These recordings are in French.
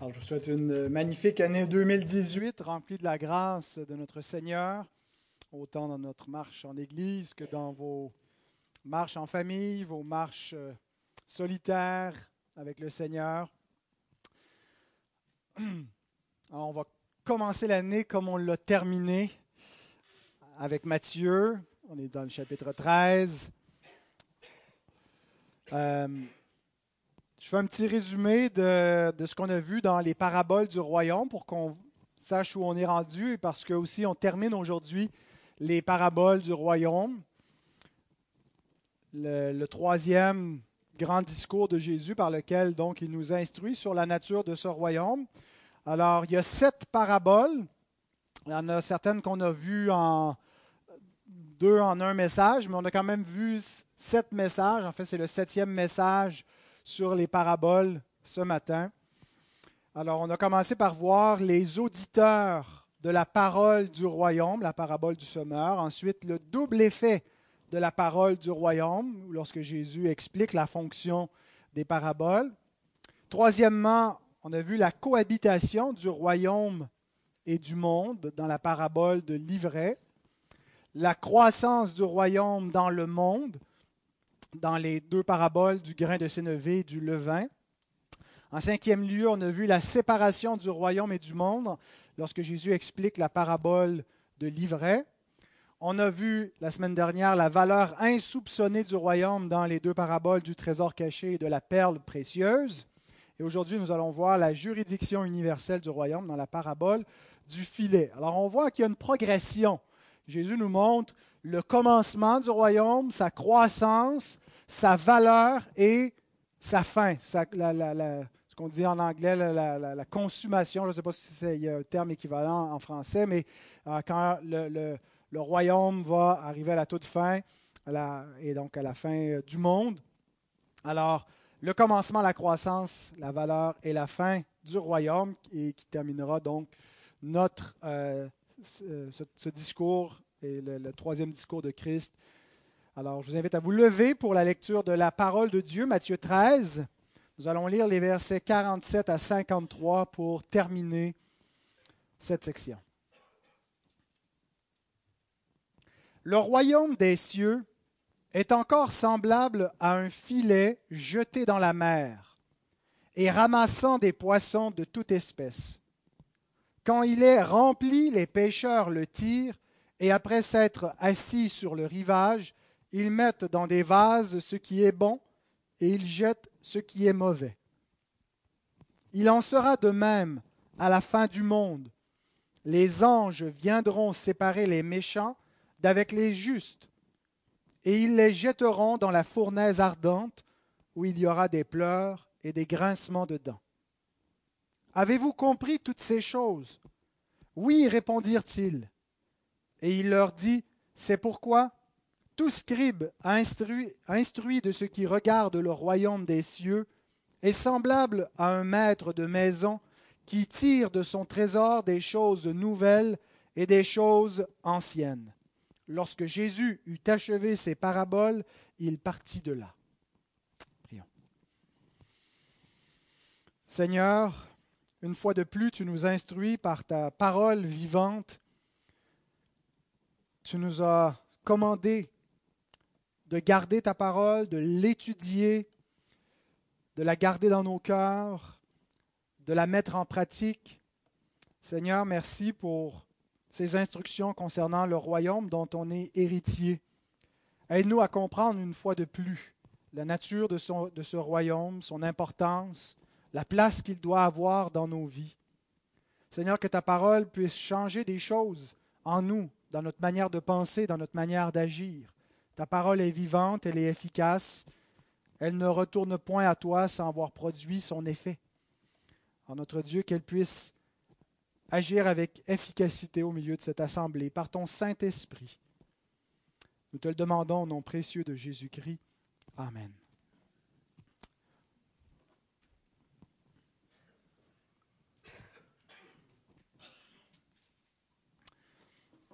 Alors, je vous souhaite une magnifique année 2018 remplie de la grâce de notre Seigneur, autant dans notre marche en Église que dans vos marches en famille, vos marches euh, solitaires avec le Seigneur. On va commencer l'année comme on l'a terminée avec Matthieu. On est dans le chapitre 13. Euh, je fais un petit résumé de, ce qu'on a vu dans les paraboles du royaume pour qu'on sache où on est rendu et parce que aussi on termine aujourd'hui les paraboles du royaume. Le, troisième grand discours de Jésus par lequel donc il nous instruit sur la nature de ce royaume. Alors, il y a sept paraboles. Il y en a certaines qu'on a vues en deux en un message, mais on a quand même vu sept messages. En fait, c'est le septième message sur les paraboles ce matin. Alors, on a commencé par voir les auditeurs de la parole du royaume, la parabole du sommeur. Ensuite, le double effet de la parole du royaume, lorsque Jésus explique la fonction des paraboles. Troisièmement, on a vu la cohabitation du royaume et du monde dans la parabole de l'ivraie. La croissance du royaume dans le monde, dans les deux paraboles du grain de sénévé et du levain. En cinquième lieu, on a vu la séparation du royaume et du monde lorsque Jésus explique la parabole de l'ivraie. On a vu la semaine dernière la valeur insoupçonnée du royaume dans les deux paraboles du trésor caché et de la perle précieuse. Et aujourd'hui, nous allons voir la juridiction universelle du royaume dans la parabole du filet. Alors on voit qu'il y a une progression. Jésus nous montre le commencement du royaume, sa croissance, sa valeur et sa fin. ce qu'on dit en anglais, la, consommation. Je ne sais pas si a un terme équivalent en français, mais euh, quand le, royaume va arriver à la toute fin, et donc à la fin euh, du monde. Alors, le commencement, la croissance, la valeur et la fin du royaume, et qui terminera donc notre, euh, ce, discours et le, troisième discours de Christ alors, je vous invite à vous lever pour la lecture de la parole de Dieu, Matthieu 13. Nous allons lire les versets 47 à 53 pour terminer cette section. Le royaume des cieux est encore semblable à un filet jeté dans la mer et ramassant des poissons de toute espèce. Quand il est rempli, les pêcheurs le tirent et après s'être assis sur le rivage, ils mettent dans des vases ce qui est bon et ils jettent ce qui est mauvais. Il en sera de même à la fin du monde. Les anges viendront séparer les méchants d'avec les justes, et ils les jetteront dans la fournaise ardente, où il y aura des pleurs et des grincements de dents. Avez-vous compris toutes ces choses? Oui, répondirent-ils. Et il leur dit, C'est pourquoi tout scribe instruit, de ce qui regarde le royaume des cieux est semblable à un maître de maison qui tire de son trésor des choses nouvelles et des choses anciennes. Lorsque Jésus eut achevé ses paraboles, il partit de là. Prions. Seigneur, une fois de plus, tu nous instruis par ta parole vivante. Tu nous as commandé de garder ta parole, de l'étudier, de la garder dans nos cœurs, de la mettre en pratique. Seigneur, merci pour ces instructions concernant le royaume dont on est héritier. Aide-nous à comprendre une fois de plus la nature de, de ce royaume, son importance, la place qu'il doit avoir dans nos vies. Seigneur, que ta parole puisse changer des choses en nous, dans notre manière de penser, dans notre manière d'agir. Ta parole est vivante, elle est efficace. Elle ne retourne point à toi sans avoir produit son effet. En notre Dieu, qu'elle puisse agir avec efficacité au milieu de cette assemblée par ton Saint-Esprit. Nous te le demandons au nom précieux de Jésus-Christ. Amen.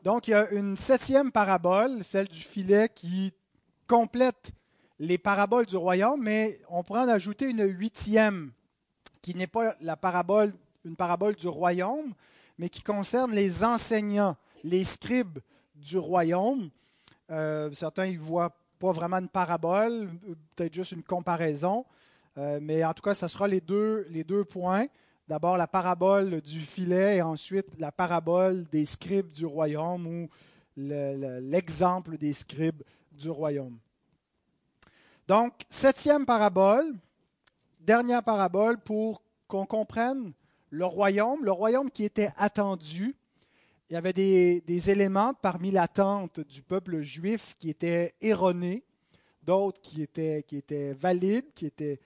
Donc, il y a une septième parabole, celle du filet, qui complète les paraboles du royaume, mais on pourrait en ajouter une huitième qui n'est pas la parabole, une parabole du royaume, mais qui concerne les enseignants, les scribes du royaume. Euh, certains y voient pas vraiment une parabole, peut-être juste une comparaison, euh, mais en tout cas, ce sera les deux, les deux points. D'abord la parabole du filet et ensuite la parabole des scribes du royaume ou l'exemple des scribes du royaume. Donc, septième parabole, dernière parabole pour qu'on comprenne le royaume, le royaume qui était attendu. Il y avait des, éléments parmi l'attente du peuple juif qui étaient erronés, d'autres qui étaient, valides, qui étaient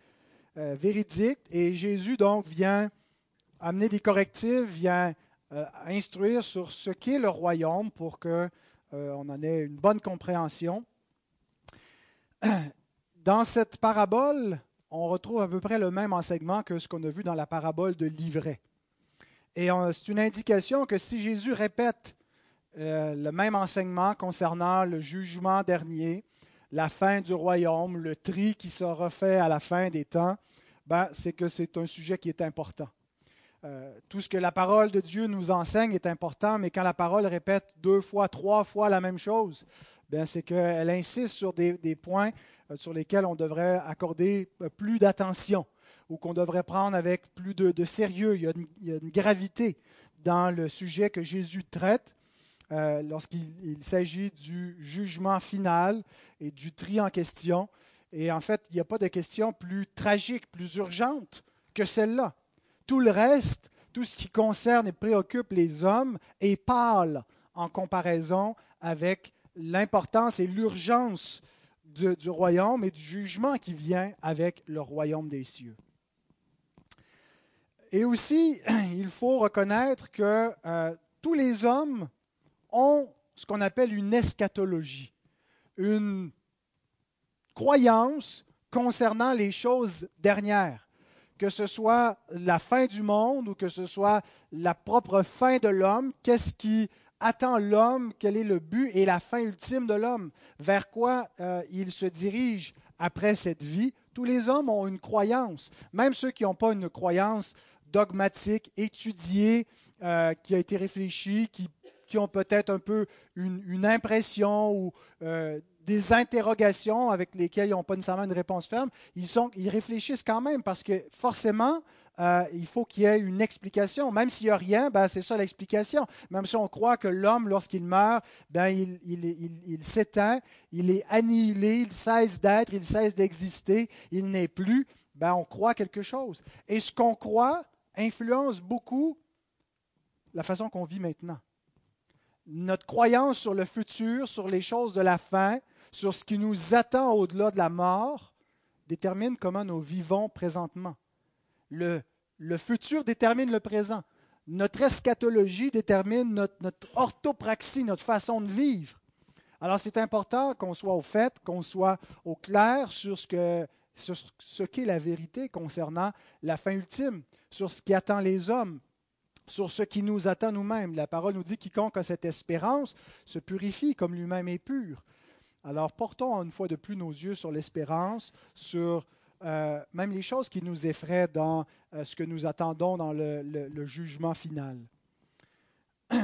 euh, véridiques. Et Jésus donc vient amener des correctifs, vient euh, instruire sur ce qu'est le royaume pour qu'on euh, en ait une bonne compréhension. Dans cette parabole, on retrouve à peu près le même enseignement que ce qu'on a vu dans la parabole de l'ivraie. Et c'est une indication que si Jésus répète euh, le même enseignement concernant le jugement dernier, la fin du royaume, le tri qui sera fait à la fin des temps, ben, c'est que c'est un sujet qui est important. Euh, tout ce que la parole de Dieu nous enseigne est important, mais quand la parole répète deux fois, trois fois la même chose, ben, c'est qu'elle insiste sur des, points euh, sur lesquels on devrait accorder euh, plus d'attention ou qu'on devrait prendre avec plus de, sérieux. Il y, a une, gravité dans le sujet que Jésus traite lorsqu'il s'agit du jugement final et du tri en question. Et en fait, il n'y a pas de question plus tragique, plus urgente que celle-là. Tout le reste, tout ce qui concerne et préoccupe les hommes est pâle en comparaison avec l'importance et l'urgence du, royaume et du jugement qui vient avec le royaume des cieux. Et aussi, il faut reconnaître que euh, tous les hommes ont ce qu'on appelle une eschatologie, une croyance concernant les choses dernières que ce soit la fin du monde ou que ce soit la propre fin de l'homme, qu'est-ce qui attend l'homme, quel est le but et la fin ultime de l'homme, vers quoi euh, il se dirige après cette vie? Tous les hommes ont une croyance, même ceux qui n'ont pas une croyance dogmatique, étudiée, euh, qui a été réfléchie, qui, ont peut-être un peu une, impression ou euh, des interrogations avec lesquelles ils n'ont pas nécessairement une réponse ferme, ils, réfléchissent quand même parce que forcément, euh, il faut qu'il y ait une explication. Même s'il n'y a rien, ben, c'est ça l'explication. Même si on croit que l'homme, lorsqu'il meurt, ben, il, il s'éteint, il est annihilé, il cesse d'être, il cesse d'exister, il n'est plus, ben, on croit quelque chose. Et ce qu'on croit influence beaucoup la façon qu'on vit maintenant. Notre croyance sur le futur, sur les choses de la fin, sur ce qui nous attend au-delà de la mort détermine comment nous vivons présentement. Le, futur détermine le présent. Notre eschatologie détermine notre, orthopraxie, notre façon de vivre. Alors c'est important qu'on soit au fait, qu'on soit au clair sur ce qu'est la vérité concernant la fin ultime, sur ce qui attend les hommes, sur ce qui nous attend nous-mêmes. La parole nous dit quiconque a cette espérance se purifie comme lui-même est pur. Alors portons une fois de plus nos yeux sur l'espérance, sur euh, même les choses qui nous effraient dans euh, ce que nous attendons dans le, jugement final.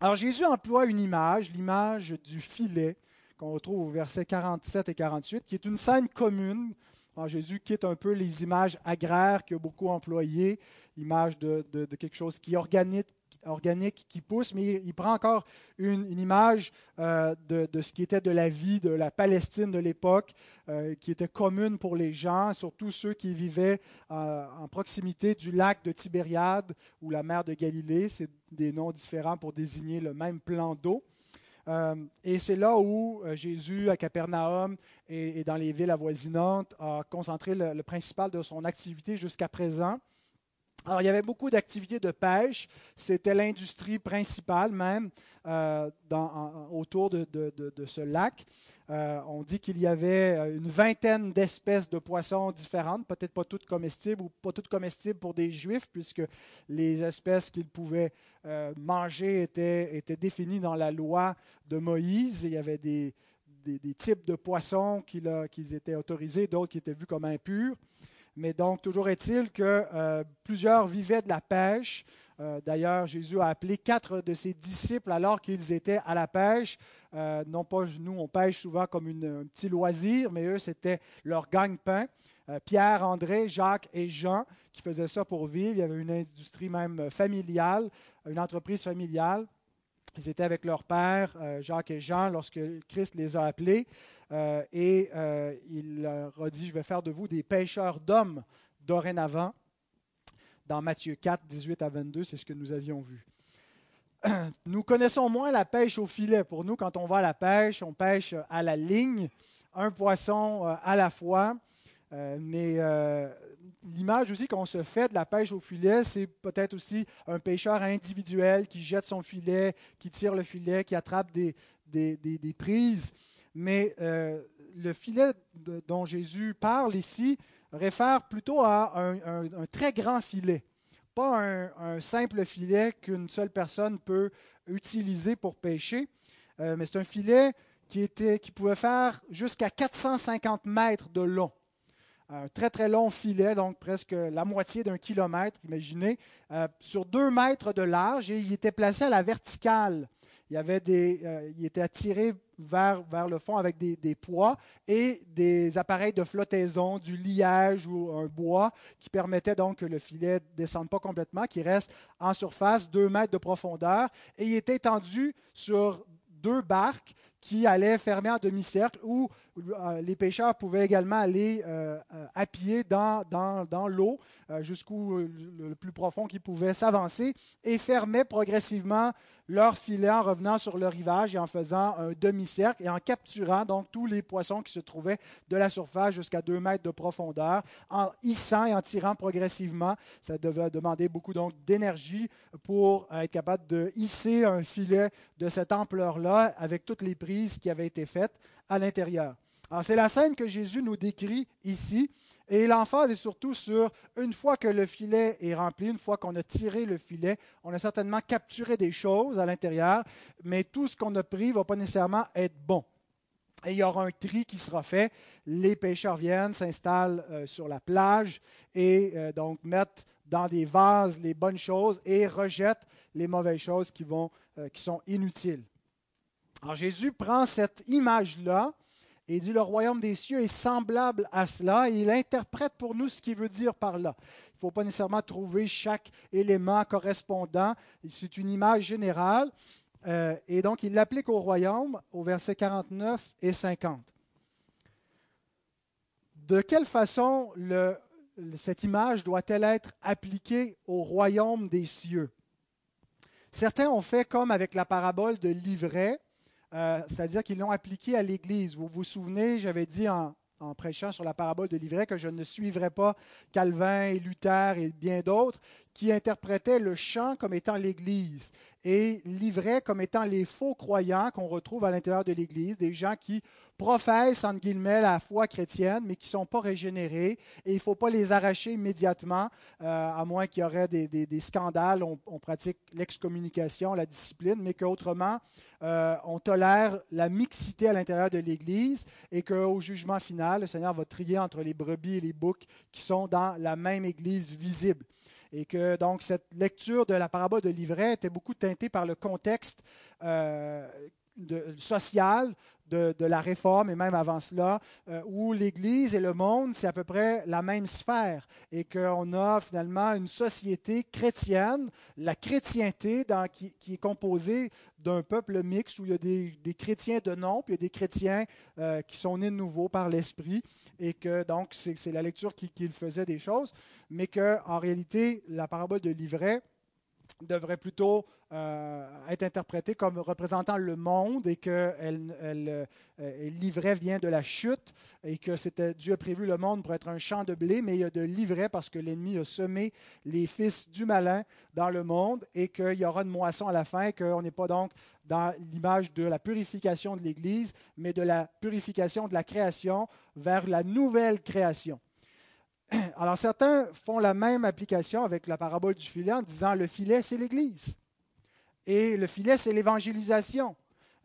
Alors Jésus emploie une image, l'image du filet, qu'on retrouve au verset 47 et 48, qui est une scène commune. Alors Jésus quitte un peu les images agraires qu'il a beaucoup employées, l'image de, de, quelque chose qui est organique, organique qui pousse, mais il, prend encore une, image euh, de, ce qui était de la vie de la Palestine de l'époque, euh, qui était commune pour les gens, surtout ceux qui vivaient euh, en proximité du lac de Tibériade ou la mer de Galilée. C'est des noms différents pour désigner le même plan d'eau. et c'est là où Jésus, à Capernaum et, dans les villes avoisinantes, a concentré le principal de son activité jusqu'à présent. Alors, il y avait beaucoup d'activités de pêche. C'était l'industrie principale même euh, autour de, ce lac. Euh, on dit qu'il y avait euh, une vingtaine d'espèces de poissons différentes, peut-être pas toutes comestibles ou pas toutes comestibles pour des juifs, puisque les espèces qu'ils pouvaient manger étaient, définies dans la loi de Moïse. Il y avait des, types de poissons qui, qui étaient autorisés, d'autres qui étaient vus comme impurs. Mais donc, toujours est-il que euh, plusieurs vivaient de la pêche. Euh, d'ailleurs, Jésus a appelé quatre de ses disciples alors qu'ils étaient à la pêche. Euh, non pas nous, on pêche souvent comme un petit loisir, mais eux, c'était leur gagne-pain. Pierre, André, Jacques et Jean qui faisaient ça pour vivre. Il y avait une industrie même familiale, une entreprise familiale. Ils étaient avec leur père, Jacques et Jean, lorsque Christ les a appelés. Euh, et euh, il leur a dit, je vais faire de vous des pêcheurs d'hommes dorénavant. Dans Matthieu 4, 18 à 22, c'est ce que nous avions vu. Nous connaissons moins la pêche au filet. Pour nous, quand on va à la pêche, on pêche à la ligne, un poisson euh, à la fois. mais l'image aussi qu'on se fait de la pêche au filet, c'est peut-être aussi un pêcheur individuel qui jette son filet, qui tire le filet, qui attrape des, prises mais euh, le filet dont Jésus parle ici réfère plutôt à un, très grand filet, pas un, simple filet qu'une seule personne peut utiliser pour pêcher, euh, mais c'est un filet qui, était, qui pouvait faire jusqu'à 450 mètres de long. Un très très long filet, donc presque la moitié d'un kilomètre, imaginez, euh, sur deux mètres de large, et il était placé à la verticale. Des, il était attiré vers, le fond avec des, poids et des appareils de flottaison, du liège ou un bois qui permettaient donc que le filet ne descende pas complètement, qui reste en surface, deux mètres de profondeur. Et il était étendu sur deux barques qui allaient fermer en demi-cercle où euh, les pêcheurs pouvaient également aller euh, euh, à pied dans, l'eau jusqu'au le plus profond qu'ils pouvaient s'avancer et fermaient progressivement leur filet en revenant sur le rivage et en faisant un demi-cercle et en capturant donc tous les poissons qui se trouvaient de la surface jusqu'à 2 mètres de profondeur, en hissant et en tirant progressivement. Ça devait demander beaucoup d'énergie pour être capable de hisser un filet de cette ampleur-là avec toutes les prises qui avaient été faites à l'intérieur. Alors c'est la scène que Jésus nous décrit ici. Et l'emphase est surtout sur une fois que le filet est rempli, une fois qu'on a tiré le filet, on a certainement capturé des choses à l'intérieur, mais tout ce qu'on a pris ne va pas nécessairement être bon. Et il y aura un tri qui sera fait. Les pêcheurs viennent, s'installent euh, sur la plage et euh, donc mettent dans des vases les bonnes choses et rejettent les mauvaises choses qui, euh, qui sont inutiles. Alors Jésus prend cette image-là il dit le royaume des cieux est semblable à cela et il interprète pour nous ce qu'il veut dire par là. Il ne faut pas nécessairement trouver chaque élément correspondant, c'est une image générale euh, et donc il l'applique au royaume au verset 49 et 50. De quelle façon cette image doit-elle être appliquée au royaume des cieux? Certains ont fait comme avec la parabole de l'ivraie euh, c'est-à-dire qu'ils l'ont appliqué à l'Église. Vous vous souvenez, j'avais dit en, prêchant sur la parabole de l'ivraie que je ne suivrais pas Calvin et Luther et bien d'autres qui interprétaient le chant comme étant l'Église et l'ivraie comme étant les faux croyants qu'on retrouve à l'intérieur de l'Église, des gens qui professent, entre guillemets, la foi chrétienne, mais qui ne sont pas régénérés. Et il ne faut pas les arracher immédiatement, euh, à moins qu'il y aurait des, scandales. On, pratique l'excommunication, la discipline, mais qu'autrement, euh, on tolère la mixité à l'intérieur de l'Église et qu'au jugement final, le Seigneur va trier entre les brebis et les boucs qui sont dans la même Église visible et que donc cette lecture de la parabole de l'ivraie était beaucoup teintée par le contexte euh, social de, la réforme et même avant cela, euh, où l'Église et le monde, c'est à peu près la même sphère et qu'on a finalement une société chrétienne, la chrétienté dans, qui, est composée d'un peuple mixte où il y a des, chrétiens de nom, puis il y a des chrétiens euh, qui sont nés de nouveau par l'Esprit et que donc c'est la lecture qu'il qui faisait des choses, mais qu'en réalité, la parabole de l'ivraie, devrait plutôt euh, être interprétée comme représentant le monde et que euh, l'ivraie vient de la chute et que c'était Dieu a prévu le monde pour être un champ de blé, mais il y a de l'ivraie parce que l'ennemi a semé les fils du malin dans le monde et qu'il y aura une moisson à la fin, qu'on n'est pas donc dans l'image de la purification de l'Église, mais de la purification de la création vers la nouvelle création. Alors certains font la même application avec la parabole du filet en disant le filet, c'est l'Église. Et le filet, c'est l'évangélisation.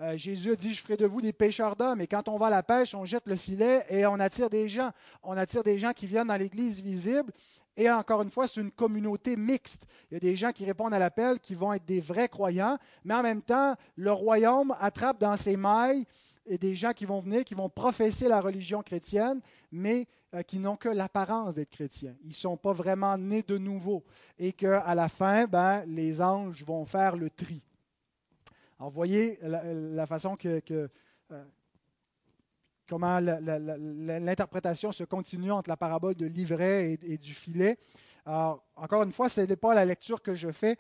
Euh, Jésus a dit, je ferai de vous des pêcheurs d'hommes. Et quand on va à la pêche, on jette le filet et on attire des gens. On attire des gens qui viennent dans l'Église visible. Et encore une fois, c'est une communauté mixte. Il y a des gens qui répondent à l'appel, qui vont être des vrais croyants, mais en même temps, le royaume attrape dans ses mailles des gens qui vont venir, qui vont professer la religion chrétienne, mais qui n'ont que l'apparence d'être chrétiens. Ils ne sont pas vraiment nés de nouveau. Et qu'à la fin, ben, les anges vont faire le tri. Alors, voyez la, façon que, euh, comment l'interprétation se continue entre la parabole de l'ivraie et, du filet. Alors, encore une fois, ce n'est pas la lecture que je fais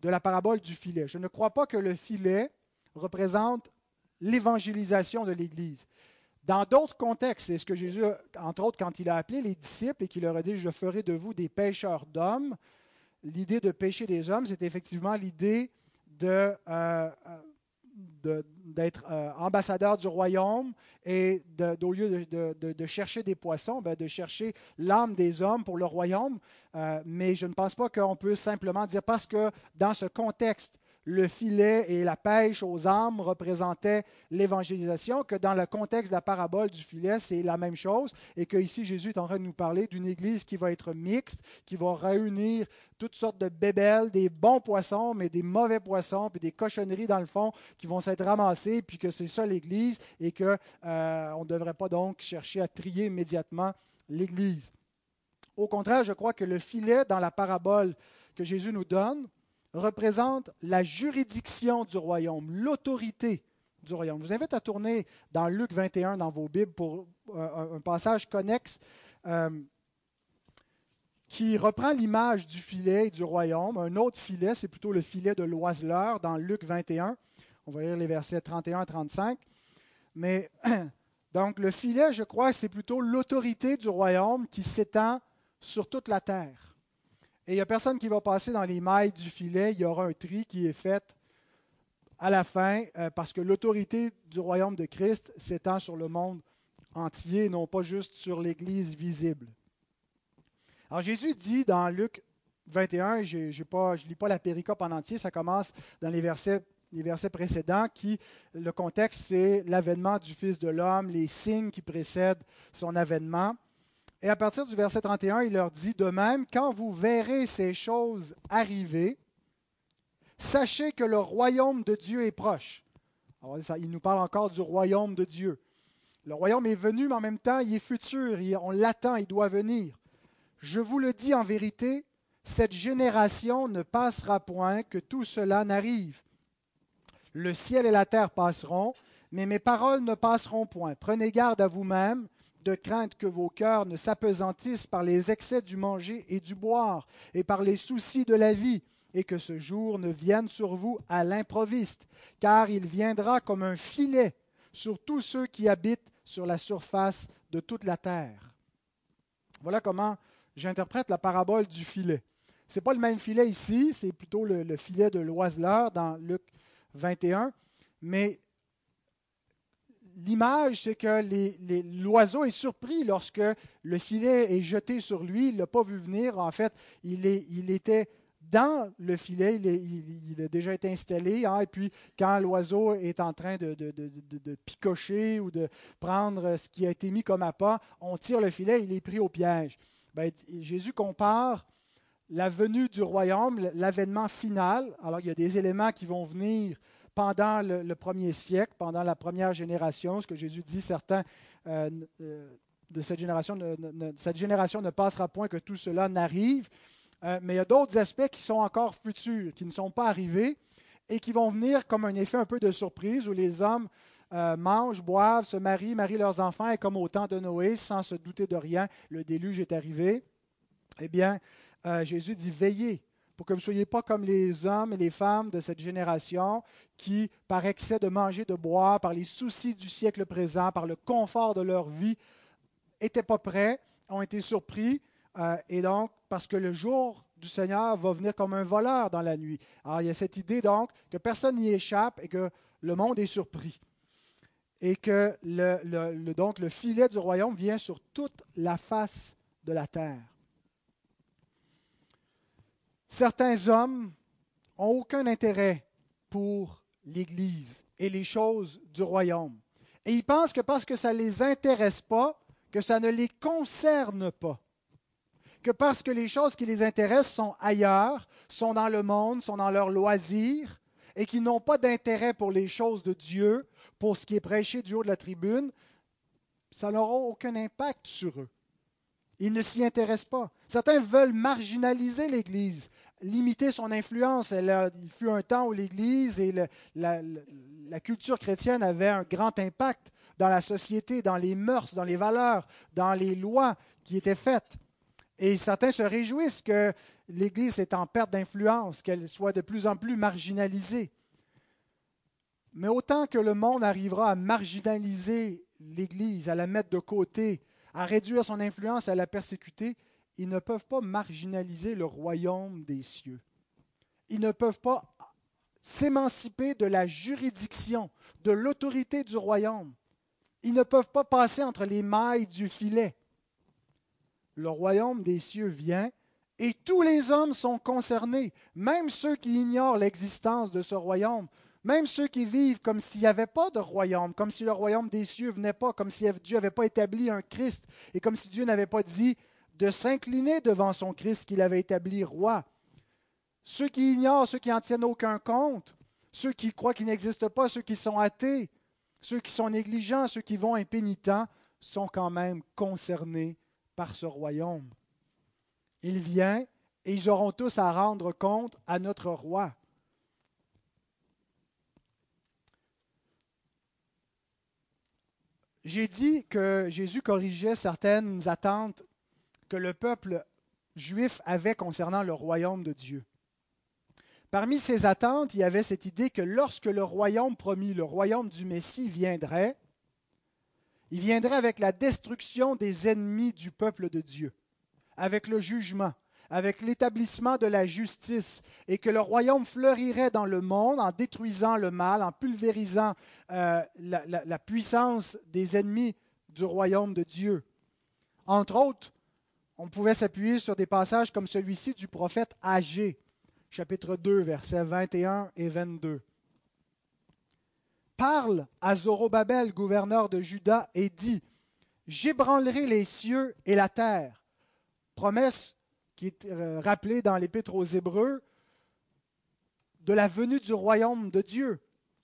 de la parabole du filet. Je ne crois pas que le filet représente l'évangélisation de l'Église. Dans d'autres contextes, c'est ce que Jésus, entre autres, quand il a appelé les disciples et qu'il leur a dit, je ferai de vous des pêcheurs d'hommes, l'idée de pêcher des hommes, c'est effectivement l'idée de, euh, d'être euh, ambassadeur du royaume et au lieu de, chercher des poissons, ben, de chercher l'âme des hommes pour le royaume. Euh, mais je ne pense pas qu'on peut simplement dire parce que dans ce contexte, le filet et la pêche aux âmes représentaient l'évangélisation, que dans le contexte de la parabole du filet, c'est la même chose, et que ici Jésus est en train de nous parler d'une église qui va être mixte, qui va réunir toutes sortes de bébelles, des bons poissons, mais des mauvais poissons, puis des cochonneries dans le fond qui vont s'être ramassées, puis que c'est ça l'Église, et qu'on euh, ne devrait pas donc chercher à trier immédiatement l'Église. Au contraire, je crois que le filet dans la parabole que Jésus nous donne, représente la juridiction du royaume, l'autorité du royaume. Je vous invite à tourner dans Luc 21 dans vos Bibles pour euh, un passage connexe euh, qui reprend l'image du filet du royaume. Un autre filet, c'est plutôt le filet de l'oiseleur dans Luc 21. On va lire les versets 31 à 35. Mais donc le filet, je crois, c'est plutôt l'autorité du royaume qui s'étend sur toute la terre. Et il n'y a personne qui va passer dans les mailles du filet. Il y aura un tri qui est fait à la fin euh, parce que l'autorité du royaume de Christ s'étend sur le monde entier, non pas juste sur l'Église visible. Alors Jésus dit dans Luc 21, je ne lis pas la péricope en entier, ça commence dans les versets, les versets précédents, qui le contexte, c'est l'avènement du Fils de l'homme, les signes qui précèdent son avènement. Et à partir du verset 31, il leur dit, de même, quand vous verrez ces choses arriver, sachez que le royaume de Dieu est proche. il nous parle encore du royaume de Dieu. Le royaume est venu, mais en même temps, il est futur, on l'attend, il doit venir. Je vous le dis en vérité, cette génération ne passera point que tout cela n'arrive. Le ciel et la terre passeront, mais mes paroles ne passeront point. Prenez garde à vous-même de crainte que vos cœurs ne s'apesantissent par les excès du manger et du boire, et par les soucis de la vie, et que ce jour ne vienne sur vous à l'improviste, car il viendra comme un filet sur tous ceux qui habitent sur la surface de toute la terre. Voilà comment j'interprète la parabole du filet. Ce n'est pas le même filet ici, c'est plutôt le, le, filet de l'oiseleur dans Luc 21, mais l'image, c'est que l'oiseau est surpris lorsque le filet est jeté sur lui. Il ne l'a pas vu venir. En fait, il, était dans le filet, il, a déjà été installé. Hein, et puis, quand l'oiseau est en train de, picocher ou de prendre ce qui a été mis comme appât, on tire le filet, il est pris au piège. Ben, Jésus compare la venue du royaume, l'avènement final. Alors, il y a des éléments qui vont venir pendant le, premier siècle, pendant la première génération, ce que Jésus dit, certains euh, euh, de cette génération ne, cette génération ne passera point que tout cela n'arrive. Euh, mais il y a d'autres aspects qui sont encore futurs, qui ne sont pas arrivés et qui vont venir comme un effet un peu de surprise où les hommes mangent, boivent, se marient, marient leurs enfants et comme au temps de Noé, sans se douter de rien, le déluge est arrivé. Eh bien, Jésus dit veillez pour que vous ne soyez pas comme les hommes et les femmes de cette génération qui, par excès de manger, de boire, par les soucis du siècle présent, par le confort de leur vie, n'étaient pas prêts, ont été surpris, euh, et donc, parce que le jour du Seigneur va venir comme un voleur dans la nuit. Alors, il y a cette idée, donc, que personne n'y échappe et que le monde est surpris. Et que donc, le filet du royaume vient sur toute la face de la terre. Certains hommes n'ont aucun intérêt pour l'Église et les choses du royaume. Et ils pensent que parce que ça ne les intéresse pas, que ça ne les concerne pas. Que parce que les choses qui les intéressent sont ailleurs, sont dans le monde, sont dans leurs loisirs, et qui n'ont pas d'intérêt pour les choses de Dieu, pour ce qui est prêché du haut de la tribune, ça n'aura aucun impact sur eux. Ils ne s'y intéressent pas. Certains veulent marginaliser l'Église, limiter son influence. il fut un temps où l'Église et la, la, culture chrétienne avaient un grand impact dans la société, dans les mœurs, dans les valeurs, dans les lois qui étaient faites. Et certains se réjouissent que l'Église est en perte d'influence, qu'elle soit de plus en plus marginalisée. Mais autant que le monde arrivera à marginaliser l'Église, à la mettre de côté, à réduire son influence, à la persécuter, ils ne peuvent pas marginaliser le royaume des cieux. Ils ne peuvent pas s'émanciper de la juridiction, de l'autorité du royaume. Ils ne peuvent pas passer entre les mailles du filet. Le royaume des cieux vient et tous les hommes sont concernés, même ceux qui ignorent l'existence de ce royaume, même ceux qui vivent comme s'il n'y avait pas de royaume, comme si le royaume des cieux venait pas, comme si Dieu n'avait pas établi un Christ, et comme si Dieu n'avait pas dit de s'incliner devant son Christ qu'il avait établi roi. Ceux qui ignorent, ceux qui n'en tiennent aucun compte, ceux qui croient qu'il n'existe pas, ceux qui sont athées, ceux qui sont négligents, ceux qui vont impénitents, sont quand même concernés par ce royaume. Il vient et ils auront tous à rendre compte à notre roi. J'ai dit que Jésus corrigeait certaines attentes que le peuple juif avait concernant le royaume de Dieu. Parmi ces attentes, il y avait cette idée que lorsque le royaume promis, le royaume du Messie viendrait, il viendrait avec la destruction des ennemis du peuple de Dieu, avec le jugement, avec l'établissement de la justice, et que le royaume fleurirait dans le monde en détruisant le mal, en pulvérisant euh, la, la puissance des ennemis du royaume de Dieu. Entre autres, on pouvait s'appuyer sur des passages comme celui-ci du prophète Agé, chapitre 2, versets 21 et 22 parle à Zorobabel, gouverneur de Juda, et dit J'ébranlerai les cieux et la terre. Promesse qui est euh, rappelée dans l'Épître aux Hébreux de la venue du royaume de Dieu.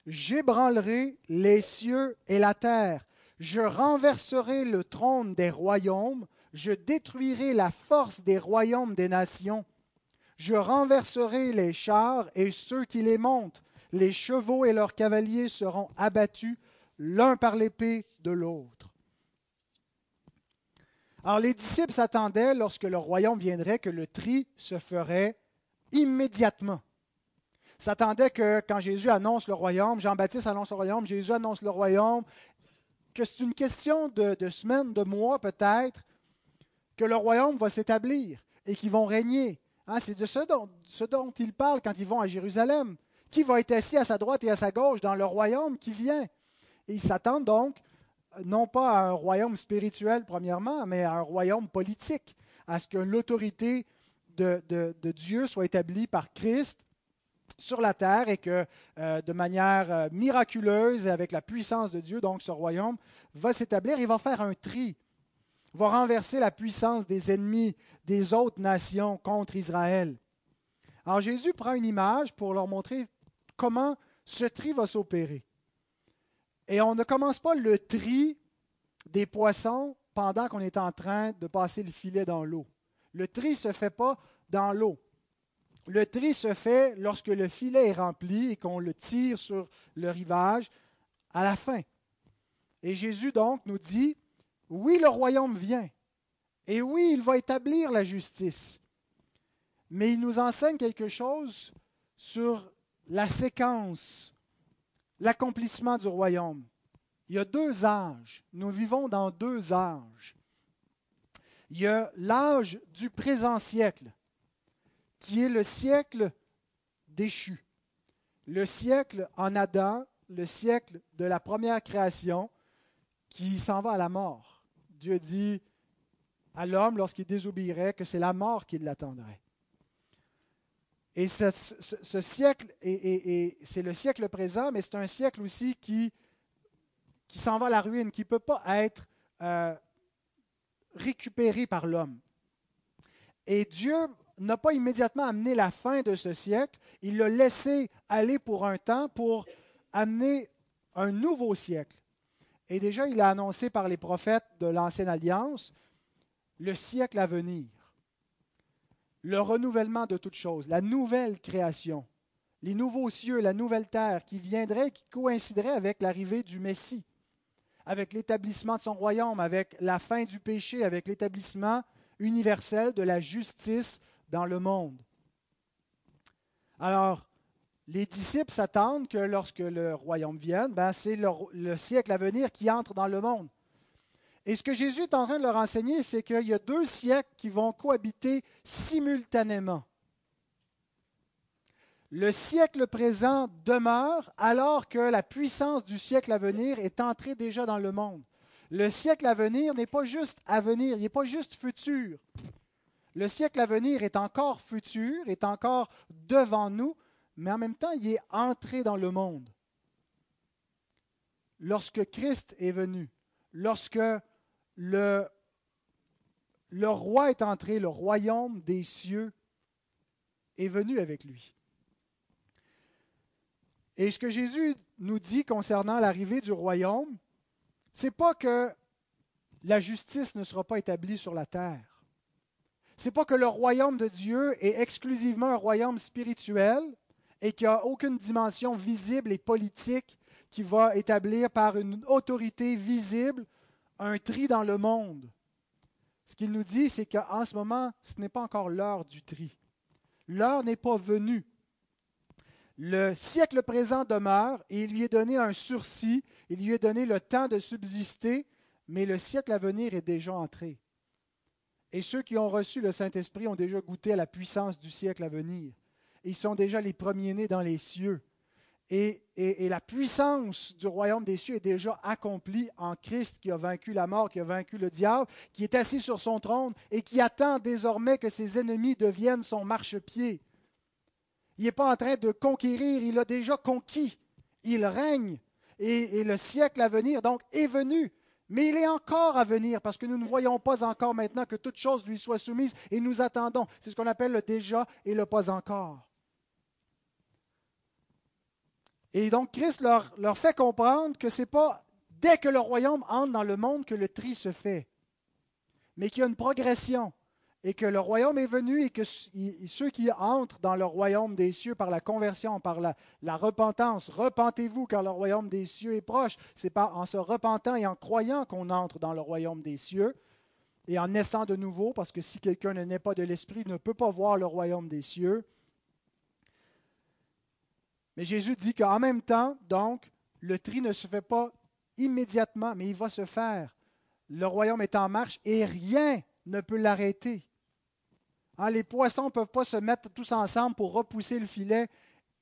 J'ébranlerai les cieux et la terre. Je renverserai le trône des royaumes. Je détruirai la force des royaumes des nations. Je renverserai les chars et ceux qui les montent les chevaux et leurs cavaliers seront abattus l'un par l'épée de l'autre. Alors les disciples s'attendaient, lorsque le royaume viendrait, que le tri se ferait immédiatement. S'attendaient que quand Jésus annonce le royaume, Jean-Baptiste annonce le royaume, Jésus annonce le royaume, que c'est une question de, semaines, de mois peut-être, que le royaume va s'établir et qu'ils vont régner. Hein, c'est de ce dont, ils parlent quand ils vont à Jérusalem qui va être assis à sa droite et à sa gauche dans le royaume qui vient? Et ils s'attendent donc non pas à un royaume spirituel premièrement, mais à un royaume politique, à ce que l'autorité de, Dieu soit établie par Christ sur la terre et que euh, de manière euh, miraculeuse et avec la puissance de Dieu, donc ce royaume va s'établir, il va faire un tri, va renverser la puissance des ennemis des autres nations contre Israël. Alors Jésus prend une image pour leur montrer comment ce tri va s'opérer. Et on ne commence pas le tri des poissons pendant qu'on est en train de passer le filet dans l'eau. Le tri ne se fait pas dans l'eau. Le tri se fait lorsque le filet est rempli et qu'on le tire sur le rivage à la fin. Et Jésus donc nous dit, oui, le royaume vient. Et oui, il va établir la justice. Mais il nous enseigne quelque chose sur la séquence, l'accomplissement du royaume. Il y a deux âges. Nous vivons dans deux âges. Il y a l'âge du présent siècle, qui est le siècle déchu, le siècle en Adam, le siècle de la première création, qui s'en va à la mort. Dieu dit à l'homme, lorsqu'il désobéirait, que c'est la mort qui l'attendrait. Et ce, siècle, et, c'est le siècle présent, mais c'est un siècle aussi qui, s'en va à la ruine, qui ne peut pas être euh, récupéré par l'homme. Et Dieu n'a pas immédiatement amené la fin de ce siècle, il l'a laissé aller pour un temps pour amener un nouveau siècle. Et déjà, il a annoncé par les prophètes de l'Ancienne Alliance le siècle à venir, le renouvellement de toutes choses, la nouvelle création, les nouveaux cieux, la nouvelle terre qui viendraient, qui coïnciderait avec l'arrivée du Messie, avec l'établissement de son royaume, avec la fin du péché, avec l'établissement universel de la justice dans le monde. Alors, les disciples s'attendent que lorsque le royaume vienne, ben c'est le, siècle à venir qui entre dans le monde. Et ce que Jésus est en train de leur enseigner, c'est qu'il y a deux siècles qui vont cohabiter simultanément. Le siècle présent demeure alors que la puissance du siècle à venir est entrée déjà dans le monde. Le siècle à venir n'est pas juste à venir, il n'est pas juste futur. Le siècle à venir est encore futur, est encore devant nous, mais en même temps, il est entré dans le monde. Lorsque Christ est venu, lorsque le, roi est entré, le royaume des cieux est venu avec lui. Et ce que Jésus nous dit concernant l'arrivée du royaume, c'est pas que la justice ne sera pas établie sur la terre. C'est pas que le royaume de Dieu est exclusivement un royaume spirituel, et qu'il n'y a aucune dimension visible et politique qui va établir par une autorité visible un tri dans le monde. Ce qu'il nous dit, c'est qu'en ce moment, ce n'est pas encore l'heure du tri. L'heure n'est pas venue. Le siècle présent demeure et il lui est donné un sursis, il lui est donné le temps de subsister, mais le siècle à venir est déjà entré. Et ceux qui ont reçu le Saint-Esprit ont déjà goûté à la puissance du siècle à venir ils sont déjà les premiers-nés dans les cieux. Et, la puissance du royaume des cieux est déjà accomplie en Christ qui a vaincu la mort, qui a vaincu le diable, qui est assis sur son trône et qui attend désormais que ses ennemis deviennent son marchepied. Il n'est pas en train de conquérir, il a déjà conquis. Il règne et, et le siècle à venir, donc, est venu. Mais il est encore à venir parce que nous ne voyons pas encore maintenant que toute chose lui soit soumise et nous attendons. C'est ce qu'on appelle le déjà et le pas encore. Et donc Christ leur, fait comprendre que ce n'est pas dès que le royaume entre dans le monde que le tri se fait, mais qu'il y a une progression et que le royaume est venu et que ceux qui entrent dans le royaume des cieux par la conversion, par la, la repentance, repentez-vous car le royaume des cieux est proche. C'est pas en se repentant et en croyant qu'on entre dans le royaume des cieux et en naissant de nouveau, parce que si quelqu'un ne naît pas de l'esprit, il ne peut pas voir le royaume des cieux. Mais Jésus dit qu'en même temps, donc, le tri ne se fait pas immédiatement, mais il va se faire. Le royaume est en marche et rien ne peut l'arrêter. Hein, les poissons ne peuvent pas se mettre tous ensemble pour repousser le filet.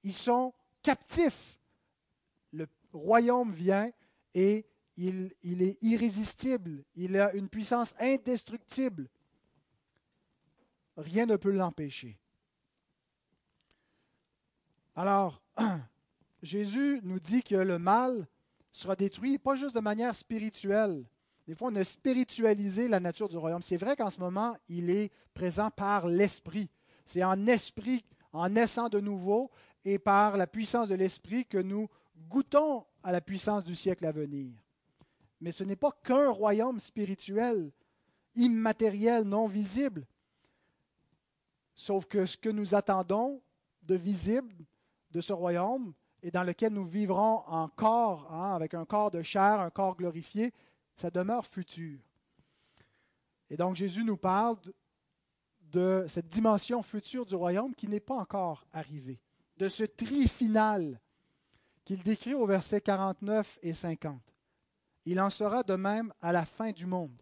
Ils sont captifs. Le royaume vient et il, il est irrésistible. Il a une puissance indestructible. Rien ne peut l'empêcher. Alors, Jésus nous dit que le mal sera détruit, pas juste de manière spirituelle. Des fois, on a spiritualisé la nature du royaume. C'est vrai qu'en ce moment, il est présent par l'esprit. C'est en esprit, en naissant de nouveau, et par la puissance de l'esprit que nous goûtons à la puissance du siècle à venir. Mais ce n'est pas qu'un royaume spirituel, immatériel, non visible. Sauf que ce que nous attendons de visible, de ce royaume et dans lequel nous vivrons en corps, hein, avec un corps de chair, un corps glorifié, ça demeure futur. Et donc Jésus nous parle de cette dimension future du royaume qui n'est pas encore arrivée, de ce tri final qu'il décrit au verset 49 et 50. Il en sera de même à la fin du monde.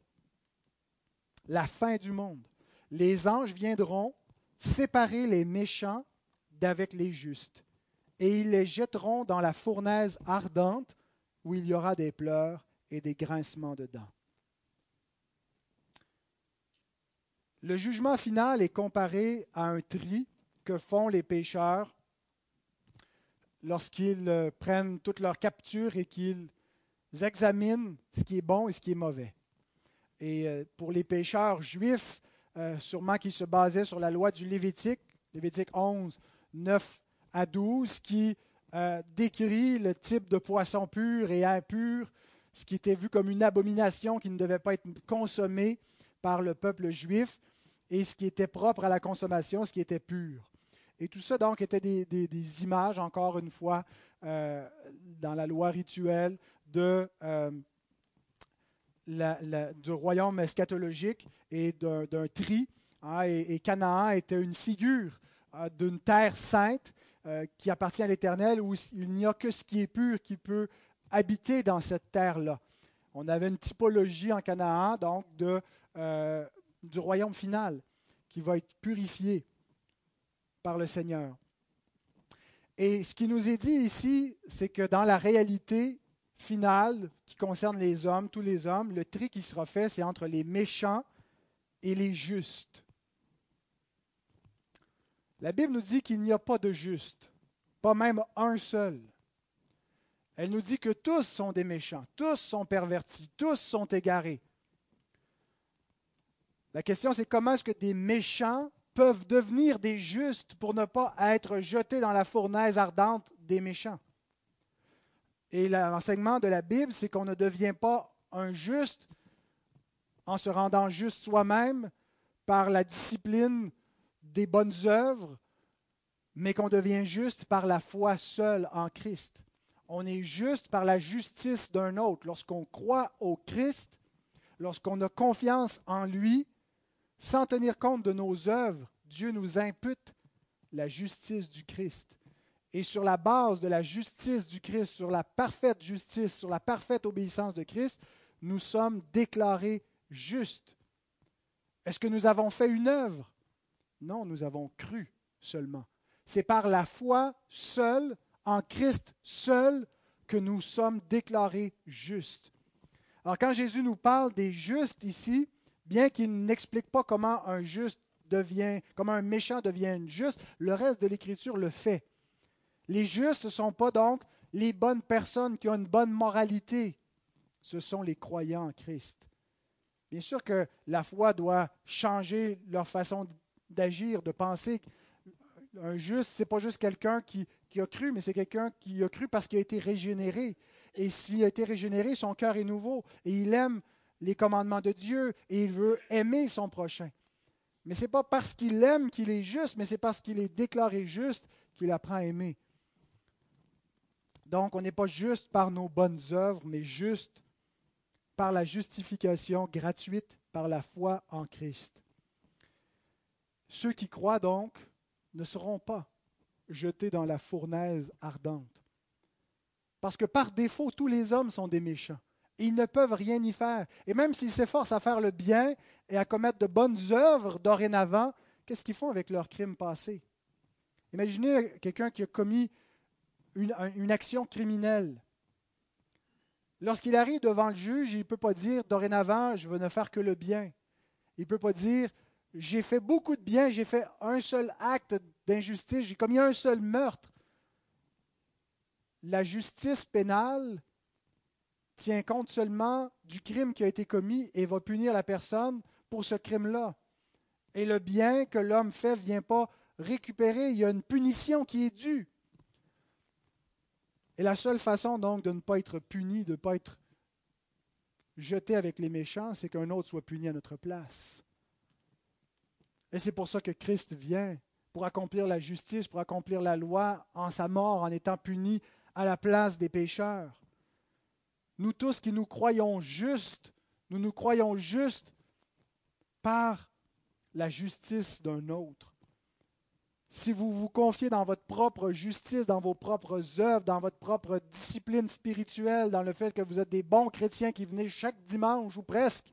La fin du monde. Les anges viendront séparer les méchants d'avec les justes et ils les jetteront dans la fournaise ardente où il y aura des pleurs et des grincements de dents. Le jugement final est comparé à un tri que font les pécheurs lorsqu'ils euh, prennent toute leur capture et qu'ils examinent ce qui est bon et ce qui est mauvais. Et euh, pour les pécheurs juifs, euh, sûrement qui se basaient sur la loi du Lévitique, Lévitique 11, 9 à 12, qui décrit le type de poisson pur et impur, ce qui était vu comme une abomination qui ne devait pas être consommé par le peuple juif, et ce qui était propre à la consommation, ce qui était pur. Et tout ça, donc, était des, images, encore une fois, euh, dans la loi rituelle de, euh, du royaume eschatologique et d'un tri. Hein, et, Canaan était une figure euh, d'une terre sainte qui appartient à l'Éternel, où il n'y a que ce qui est pur qui peut habiter dans cette terre-là. On avait une typologie en Canaan, donc, de, du royaume final qui va être purifié par le Seigneur. Et ce qui nous est dit ici, c'est que dans la réalité finale qui concerne les hommes, tous les hommes, le tri qui sera fait, c'est entre les méchants et les justes. La Bible nous dit qu'il n'y a pas de juste, pas même un seul. Elle nous dit que tous sont des méchants, tous sont pervertis, tous sont égarés. La question, c'est comment est-ce que des méchants peuvent devenir des justes pour ne pas être jetés dans la fournaise ardente des méchants? Et l'enseignement de la Bible, c'est qu'on ne devient pas un juste en se rendant juste soi-même par la discipline des bonnes œuvres, mais qu'on devient juste par la foi seule en Christ. On est juste par la justice d'un autre. Lorsqu'on croit au Christ, lorsqu'on a confiance en lui, sans tenir compte de nos œuvres, Dieu nous impute la justice du Christ. Et sur la base de la justice du Christ, sur la parfaite justice, sur la parfaite obéissance de Christ, nous sommes déclarés justes. Est-ce que nous avons fait une œuvre? Non, nous avons cru seulement. C'est par la foi seule, en Christ seul, que nous sommes déclarés justes. Alors quand Jésus nous parle des justes ici, bien qu'il n'explique pas comment un juste devient, comment un méchant devient juste, le reste de l'Écriture le fait. Les justes ne sont pas donc les bonnes personnes qui ont une bonne moralité, ce sont les croyants en Christ. Bien sûr que la foi doit changer leur façon d'agir, de penser. Un juste, ce n'est pas juste quelqu'un qui, qui, a cru, mais c'est quelqu'un qui a cru parce qu'il a été régénéré. Et s'il a été régénéré, son cœur est nouveau. Et il aime les commandements de Dieu et il veut aimer son prochain. Mais ce n'est pas parce qu'il aime qu'il est juste, mais c'est parce qu'il est déclaré juste qu'il apprend à aimer. Donc, on n'est pas juste par nos bonnes œuvres, mais juste par la justification gratuite par la foi en Christ. Ceux qui croient donc ne seront pas jetés dans la fournaise ardente. Parce que par défaut, tous les hommes sont des méchants. Ils ne peuvent rien y faire. Et même s'ils s'efforcent à faire le bien et à commettre de bonnes œuvres dorénavant, qu'est-ce qu'ils font avec leurs crimes passés? Imaginez quelqu'un qui a commis une, une action criminelle. Lorsqu'il arrive devant le juge, il ne peut pas dire dorénavant, je veux ne faire que le bien. Il ne peut pas dire, j'ai fait beaucoup de bien, j'ai fait un seul acte d'injustice, j'ai commis un seul meurtre. La justice pénale tient compte seulement du crime qui a été commis et va punir la personne pour ce crime-là. Et le bien que l'homme fait ne vient pas récupérer, il y a une punition qui est due. Et la seule façon donc de ne pas être puni, de ne pas être jeté avec les méchants, c'est qu'un autre soit puni à notre place. Et c'est pour ça que Christ vient, pour accomplir la justice, pour accomplir la loi en sa mort, en étant puni à la place des pécheurs nous tous qui nous croyons justes, nous nous croyons justes par la justice d'un autre. Si vous vous confiez dans votre propre justice, dans vos propres œuvres, dans votre propre discipline spirituelle, dans le fait que vous êtes des bons chrétiens qui venez chaque dimanche ou presque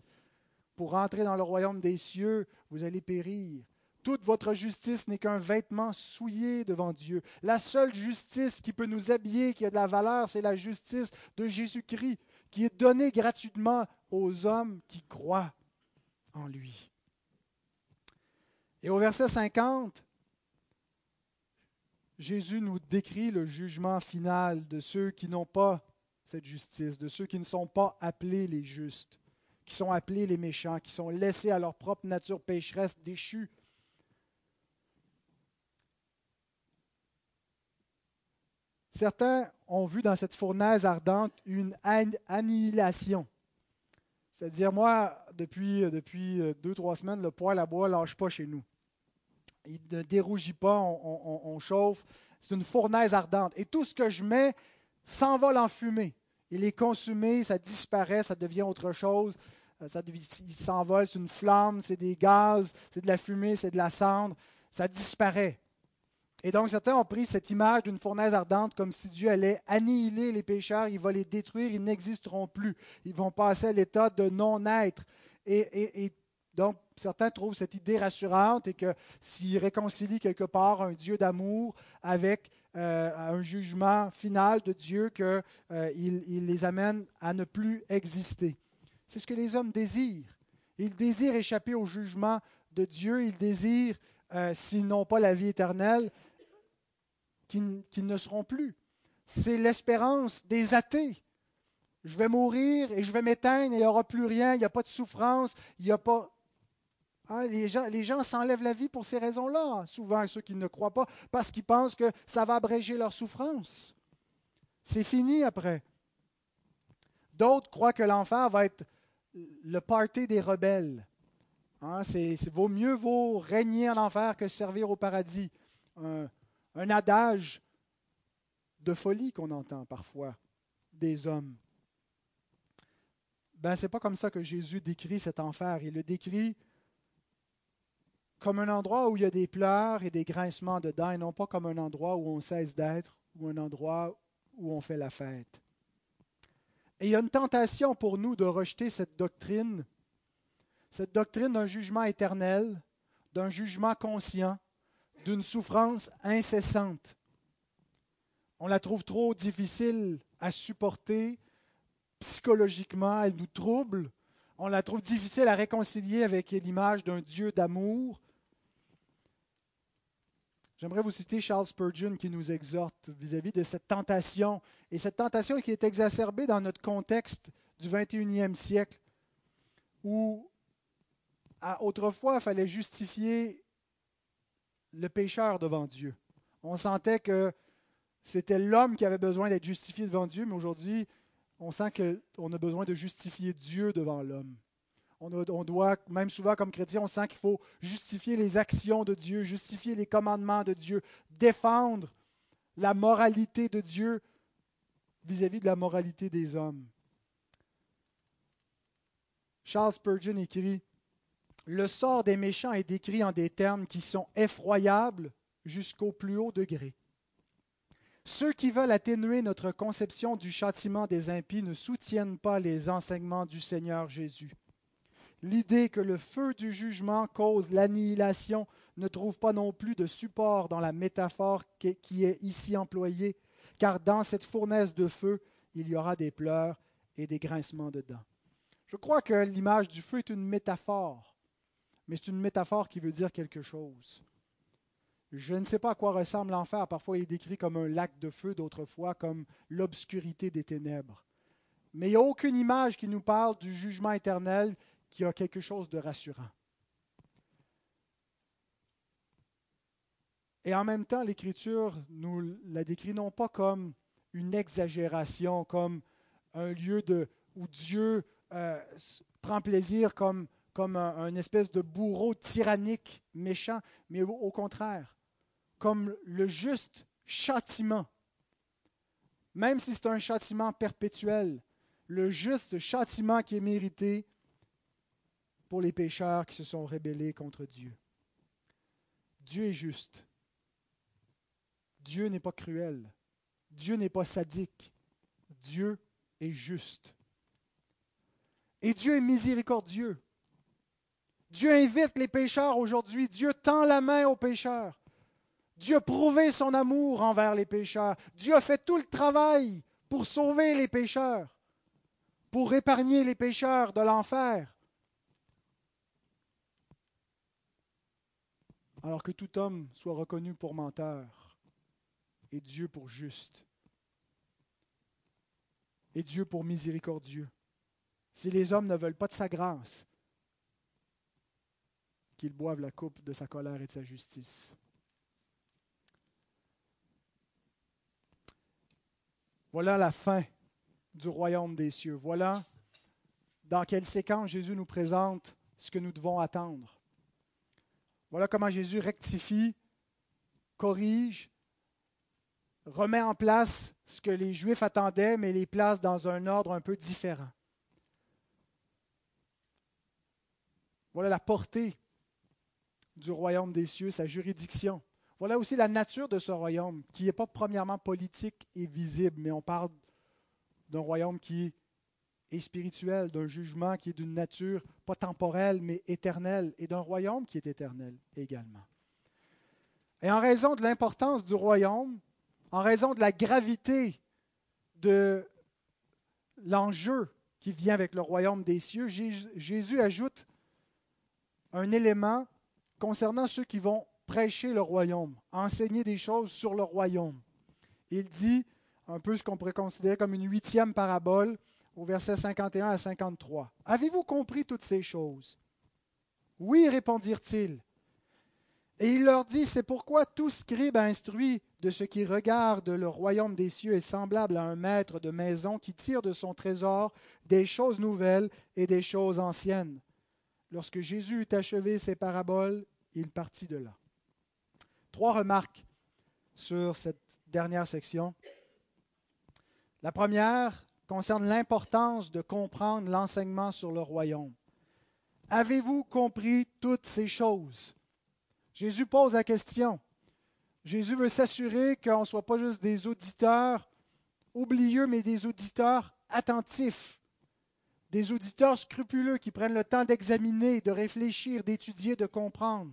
pour entrer dans le royaume des cieux, vous allez périr. Toute votre justice n'est qu'un vêtement souillé devant Dieu. La seule justice qui peut nous habiller, qui a de la valeur, c'est la justice de Jésus-Christ, qui est donnée gratuitement aux hommes qui croient en lui. Et au verset 50, Jésus nous décrit le jugement final de ceux qui n'ont pas cette justice, de ceux qui ne sont pas appelés les justes, qui sont appelés les méchants, qui sont laissés à leur propre nature pécheresse, déchus. Certains ont vu dans cette fournaise ardente une annihilation. C'est-à-dire, moi, depuis, depuis deux, trois semaines, le poêle à bois ne lâche pas chez nous. Il ne dérougit pas, on, chauffe. C'est une fournaise ardente. Et tout ce que je mets s'envole en fumée. Il est consumé, ça disparaît, ça devient autre chose. Euh, ça, il s'envole, c'est une flamme, c'est des gaz, c'est de la fumée, c'est de la cendre. Ça disparaît. Et donc, certains ont pris cette image d'une fournaise ardente comme si Dieu allait annihiler les pécheurs, il va les détruire, ils n'existeront plus. Ils vont passer à l'état de non-être. Et, donc, certains trouvent cette idée rassurante et que s'ils réconcilient quelque part un Dieu d'amour avec euh, un jugement final de Dieu, qu'il euh, il les amène à ne plus exister. C'est ce que les hommes désirent. Ils désirent échapper au jugement de Dieu, ils désirent, euh, s'ils n'ont pas la vie éternelle, qu'ils ne seront plus. C'est l'espérance des athées. Je vais mourir et je vais m'éteindre et il n'y aura plus rien, il n'y a pas de souffrance, il n'y a pas... Hein, les gens, les gens s'enlèvent la vie pour ces raisons-là, souvent ceux qui ne croient pas, parce qu'ils pensent que ça va abréger leur souffrance. C'est fini après. D'autres croient que l'enfer va être le party des rebelles. Hein, c'est, vaut mieux vaut régner en enfer que servir au paradis un adage de folie qu'on entend parfois des hommes. Ben, ce n'est pas comme ça que Jésus décrit cet enfer. Il le décrit comme un endroit où il y a des pleurs et des grincements de dents, et non pas comme un endroit où on cesse d'être, ou un endroit où on fait la fête. Et il y a une tentation pour nous de rejeter cette doctrine, cette doctrine d'un jugement éternel, d'un jugement conscient, d'une souffrance incessante. On la trouve trop difficile à supporter psychologiquement, elle nous trouble. On la trouve difficile à réconcilier avec l'image d'un Dieu d'amour. J'aimerais vous citer Charles Spurgeon qui nous exhorte vis-à-vis de cette tentation, et cette tentation qui est exacerbée dans notre contexte du 21e siècle, où autrefois il fallait justifier le pécheur devant Dieu. On sentait que c'était l'homme qui avait besoin d'être justifié devant Dieu, mais aujourd'hui, on sent qu'on a besoin de justifier Dieu devant l'homme. On, doit, même souvent comme chrétien, on sent qu'il faut justifier les actions de Dieu, justifier les commandements de Dieu, défendre la moralité de Dieu vis-à-vis -vis de la moralité des hommes. Charles Spurgeon écrit le sort des méchants est décrit en des termes qui sont effroyables jusqu'au plus haut degré. Ceux qui veulent atténuer notre conception du châtiment des impies ne soutiennent pas les enseignements du Seigneur Jésus. L'idée que le feu du jugement cause l'annihilation ne trouve pas non plus de support dans la métaphore qui est ici employée, car dans cette fournaise de feu, il y aura des pleurs et des grincements de dents. Je crois que l'image du feu est une métaphore mais c'est une métaphore qui veut dire quelque chose. Je ne sais pas à quoi ressemble l'enfer. Parfois, il est décrit comme un lac de feu, d'autres fois comme l'obscurité des ténèbres. Mais il n'y a aucune image qui nous parle du jugement éternel qui a quelque chose de rassurant. Et en même temps, l'Écriture nous la décrit non pas comme une exagération, comme un lieu de, où Dieu euh, prend plaisir comme comme un, espèce de bourreau tyrannique, méchant, mais au, contraire, comme le juste châtiment. Même si c'est un châtiment perpétuel, le juste châtiment qui est mérité pour les pécheurs qui se sont rébellés contre Dieu. Dieu est juste. Dieu n'est pas cruel. Dieu n'est pas sadique. Dieu est juste. Et Dieu est miséricordieux. Dieu invite les pécheurs aujourd'hui. Dieu tend la main aux pécheurs. Dieu a prouvé son amour envers les pécheurs. Dieu a fait tout le travail pour sauver les pécheurs, pour épargner les pécheurs de l'enfer. Alors que tout homme soit reconnu pour menteur. et Dieu pour juste. Et Dieu pour miséricordieux. Si les hommes ne veulent pas de sa grâce, qu'ils boivent la coupe de sa colère et de sa justice. Voilà la fin du royaume des cieux. Voilà dans quelle séquence Jésus nous présente ce que nous devons attendre. Voilà comment Jésus rectifie, corrige, remet en place ce que les Juifs attendaient, mais les place dans un ordre un peu différent. Voilà la portée du royaume des cieux, sa juridiction. Voilà aussi la nature de ce royaume, qui n'est pas premièrement politique et visible, mais on parle d'un royaume qui est spirituel, d'un jugement qui est d'une nature pas temporelle, mais éternelle, et d'un royaume qui est éternel également. Et en raison de l'importance du royaume, en raison de la gravité de l'enjeu qui vient avec le royaume des cieux, Jésus ajoute un élément concernant ceux qui vont prêcher le royaume, enseigner des choses sur le royaume. Il dit un peu ce qu'on pourrait considérer comme une huitième parabole au verset 51 à 53. Avez-vous compris toutes ces choses? Oui, répondirent-ils. Et il leur dit, c'est pourquoi tout scribe instruit de ce qui regarde le royaume des cieux est semblable à un maître de maison qui tire de son trésor des choses nouvelles et des choses anciennes. Lorsque Jésus eut achevé ses paraboles, il partit de là. Trois remarques sur cette dernière section. La première concerne l'importance de comprendre l'enseignement sur le royaume. Avez-vous compris toutes ces choses? Jésus pose la question. Jésus veut s'assurer qu'on ne soit pas juste des auditeurs oublieux, mais des auditeurs attentifs des auditeurs scrupuleux qui prennent le temps d'examiner, de réfléchir, d'étudier, de comprendre.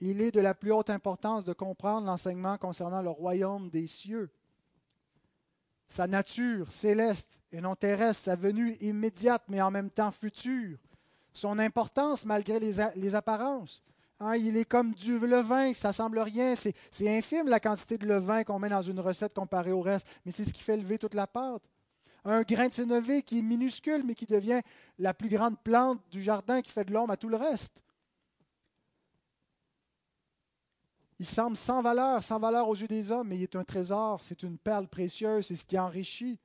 Il est de la plus haute importance de comprendre l'enseignement concernant le royaume des cieux, sa nature céleste et non terrestre, sa venue immédiate mais en même temps future, son importance malgré les, apparences. Hein, il est comme du levain, ça semble rien, c'est infime la quantité de levain qu'on met dans une recette comparée au reste, mais c'est ce qui fait lever toute la pâte un grain de sénévé qui est minuscule, mais qui devient la plus grande plante du jardin qui fait de l'ombre à tout le reste. Il semble sans valeur, sans valeur aux yeux des hommes, mais il est un trésor, c'est une perle précieuse, c'est ce qui enrichit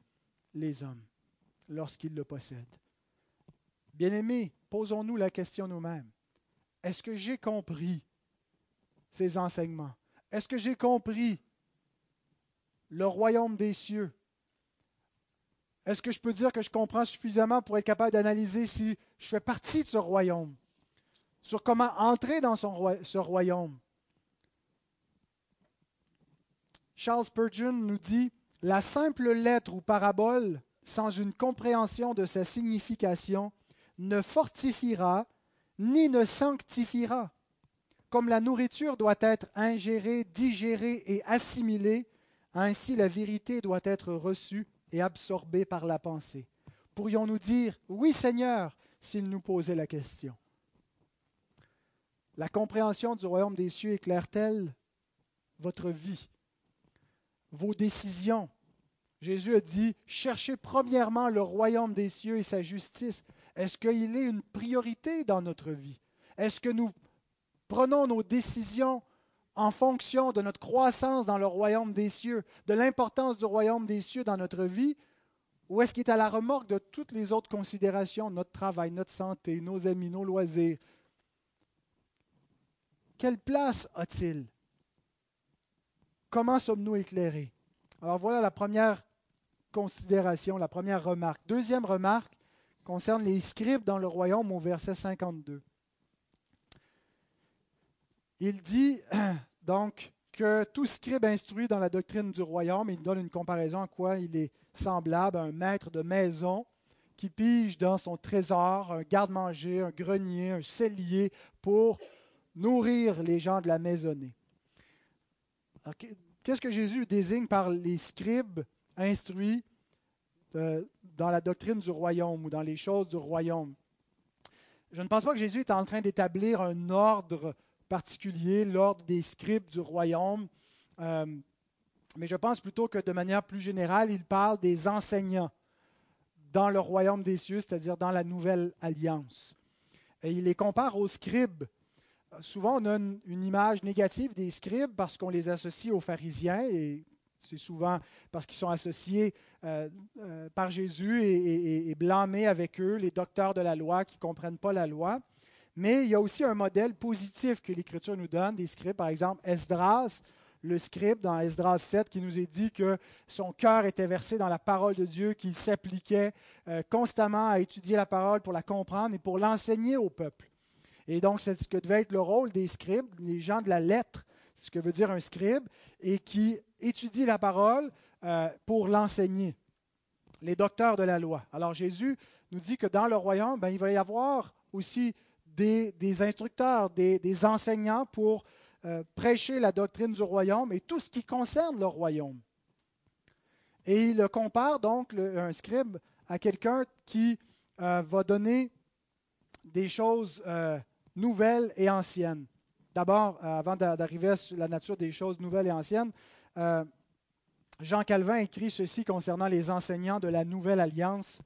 les hommes lorsqu'ils le possèdent. Bien-aimés, posons-nous la question nous-mêmes. Est-ce que j'ai compris ces enseignements? Est-ce que j'ai compris le royaume des cieux? Est-ce que je peux dire que je comprends suffisamment pour être capable d'analyser si je fais partie de ce royaume, sur comment entrer dans ce royaume? Charles Spurgeon nous dit, la simple lettre ou parabole, sans une compréhension de sa signification, ne fortifiera ni ne sanctifiera. Comme la nourriture doit être ingérée, digérée et assimilée, ainsi la vérité doit être reçue et absorbés par la pensée. Pourrions-nous dire oui Seigneur s'il nous posait la question La compréhension du royaume des cieux éclaire-t-elle votre vie, vos décisions. Jésus a dit, cherchez premièrement le royaume des cieux et sa justice. Est-ce qu'il est une priorité dans notre vie? Est-ce que nous prenons nos décisions en fonction de notre croissance dans le royaume des cieux, de l'importance du royaume des cieux dans notre vie, ou est-ce qu'il est à la remorque de toutes les autres considérations, notre travail, notre santé, nos amis, nos loisirs? Quelle place a-t-il Comment sommes-nous éclairés? Alors voilà la première considération, la première remarque. Deuxième remarque concerne les scribes dans le royaume au verset 52. Il dit donc que tout scribe instruit dans la doctrine du royaume, il donne une comparaison à quoi il est semblable à un maître de maison qui pige dans son trésor un garde-manger, un grenier, un cellier pour nourrir les gens de la maisonnée. Qu'est-ce que Jésus désigne par les scribes instruits euh, dans la doctrine du royaume ou dans les choses du royaume? Je ne pense pas que Jésus est en train d'établir un ordre particulier, l'ordre des scribes du royaume. Euh, mais je pense plutôt que de manière plus générale, il parle des enseignants dans le royaume des cieux, c'est-à-dire dans la nouvelle alliance. Et il les compare aux scribes. Souvent, on a une, image négative des scribes parce qu'on les associe aux pharisiens, et c'est souvent parce qu'ils sont associés euh, euh, par Jésus et, blâmés avec eux, les docteurs de la loi qui ne comprennent pas la loi. Mais il y a aussi un modèle positif que l'Écriture nous donne, des scribes, par exemple Esdras, le scribe dans Esdras 7 qui nous est dit que son cœur était versé dans la parole de Dieu, qu'il s'appliquait euh, constamment à étudier la parole pour la comprendre et pour l'enseigner au peuple. Et donc, c'est ce que devait être le rôle des scribes, les gens de la lettre, c'est ce que veut dire un scribe, et qui étudie la parole euh, pour l'enseigner. Les docteurs de la loi. Alors, Jésus nous dit que dans le royaume, ben, il va y avoir aussi des, instructeurs, des, enseignants pour euh, prêcher la doctrine du royaume et tout ce qui concerne le royaume. Et il compare donc un scribe à quelqu'un qui euh, va donner des choses nouvelles et anciennes. D'abord, avant d'arriver à la nature des choses nouvelles et anciennes, Jean Calvin écrit ceci concernant les enseignants de la nouvelle alliance.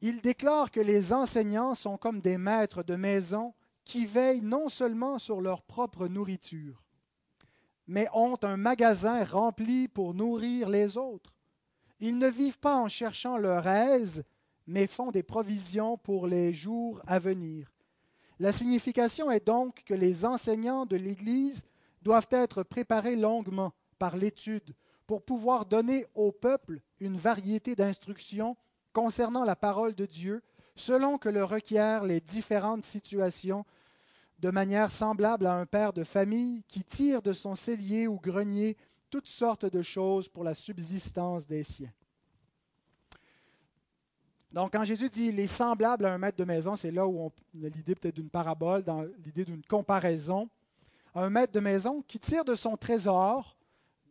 Il déclare que les enseignants sont comme des maîtres de maison qui veillent non seulement sur leur propre nourriture, mais ont un magasin rempli pour nourrir les autres. Ils ne vivent pas en cherchant leur aise, mais font des provisions pour les jours à venir. La signification est donc que les enseignants de l'Église doivent être préparés longuement par l'étude pour pouvoir donner au peuple une variété d'instructions concernant la parole de Dieu selon que le requièrent les différentes situations, de manière semblable à un père de famille qui tire de son cellier ou grenier toutes sortes de choses pour la subsistance des siens. Donc, quand Jésus dit il est semblable à un maître de maison, c'est là où on a l'idée peut-être d'une parabole, dans l'idée d'une comparaison. Un maître de maison qui tire de son trésor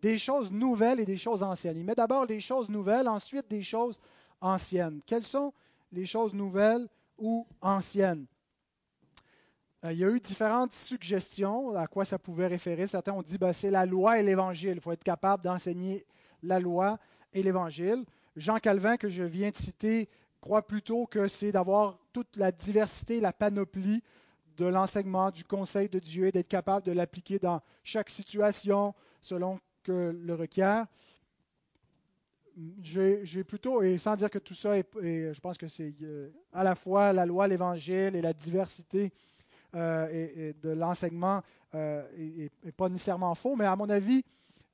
des choses nouvelles et des choses anciennes. Il met d'abord des choses nouvelles, ensuite des choses anciennes. Quelles sont les choses nouvelles ou anciennes? Euh, il y a eu différentes suggestions à quoi ça pouvait référer. Certains ont dit ben, c'est la loi et l'évangile. Il faut être capable d'enseigner la loi et l'évangile. Jean Calvin, que je viens de citer, croit plutôt que c'est d'avoir toute la diversité, la panoplie de l'enseignement, du conseil de Dieu et d'être capable de l'appliquer dans chaque situation selon que le requiert j'ai plutôt, et sans dire que tout ça, est, je pense que c'est euh, à la fois la loi, l'évangile et la diversité euh, et, de l'enseignement n'est euh, pas nécessairement faux, mais à mon avis,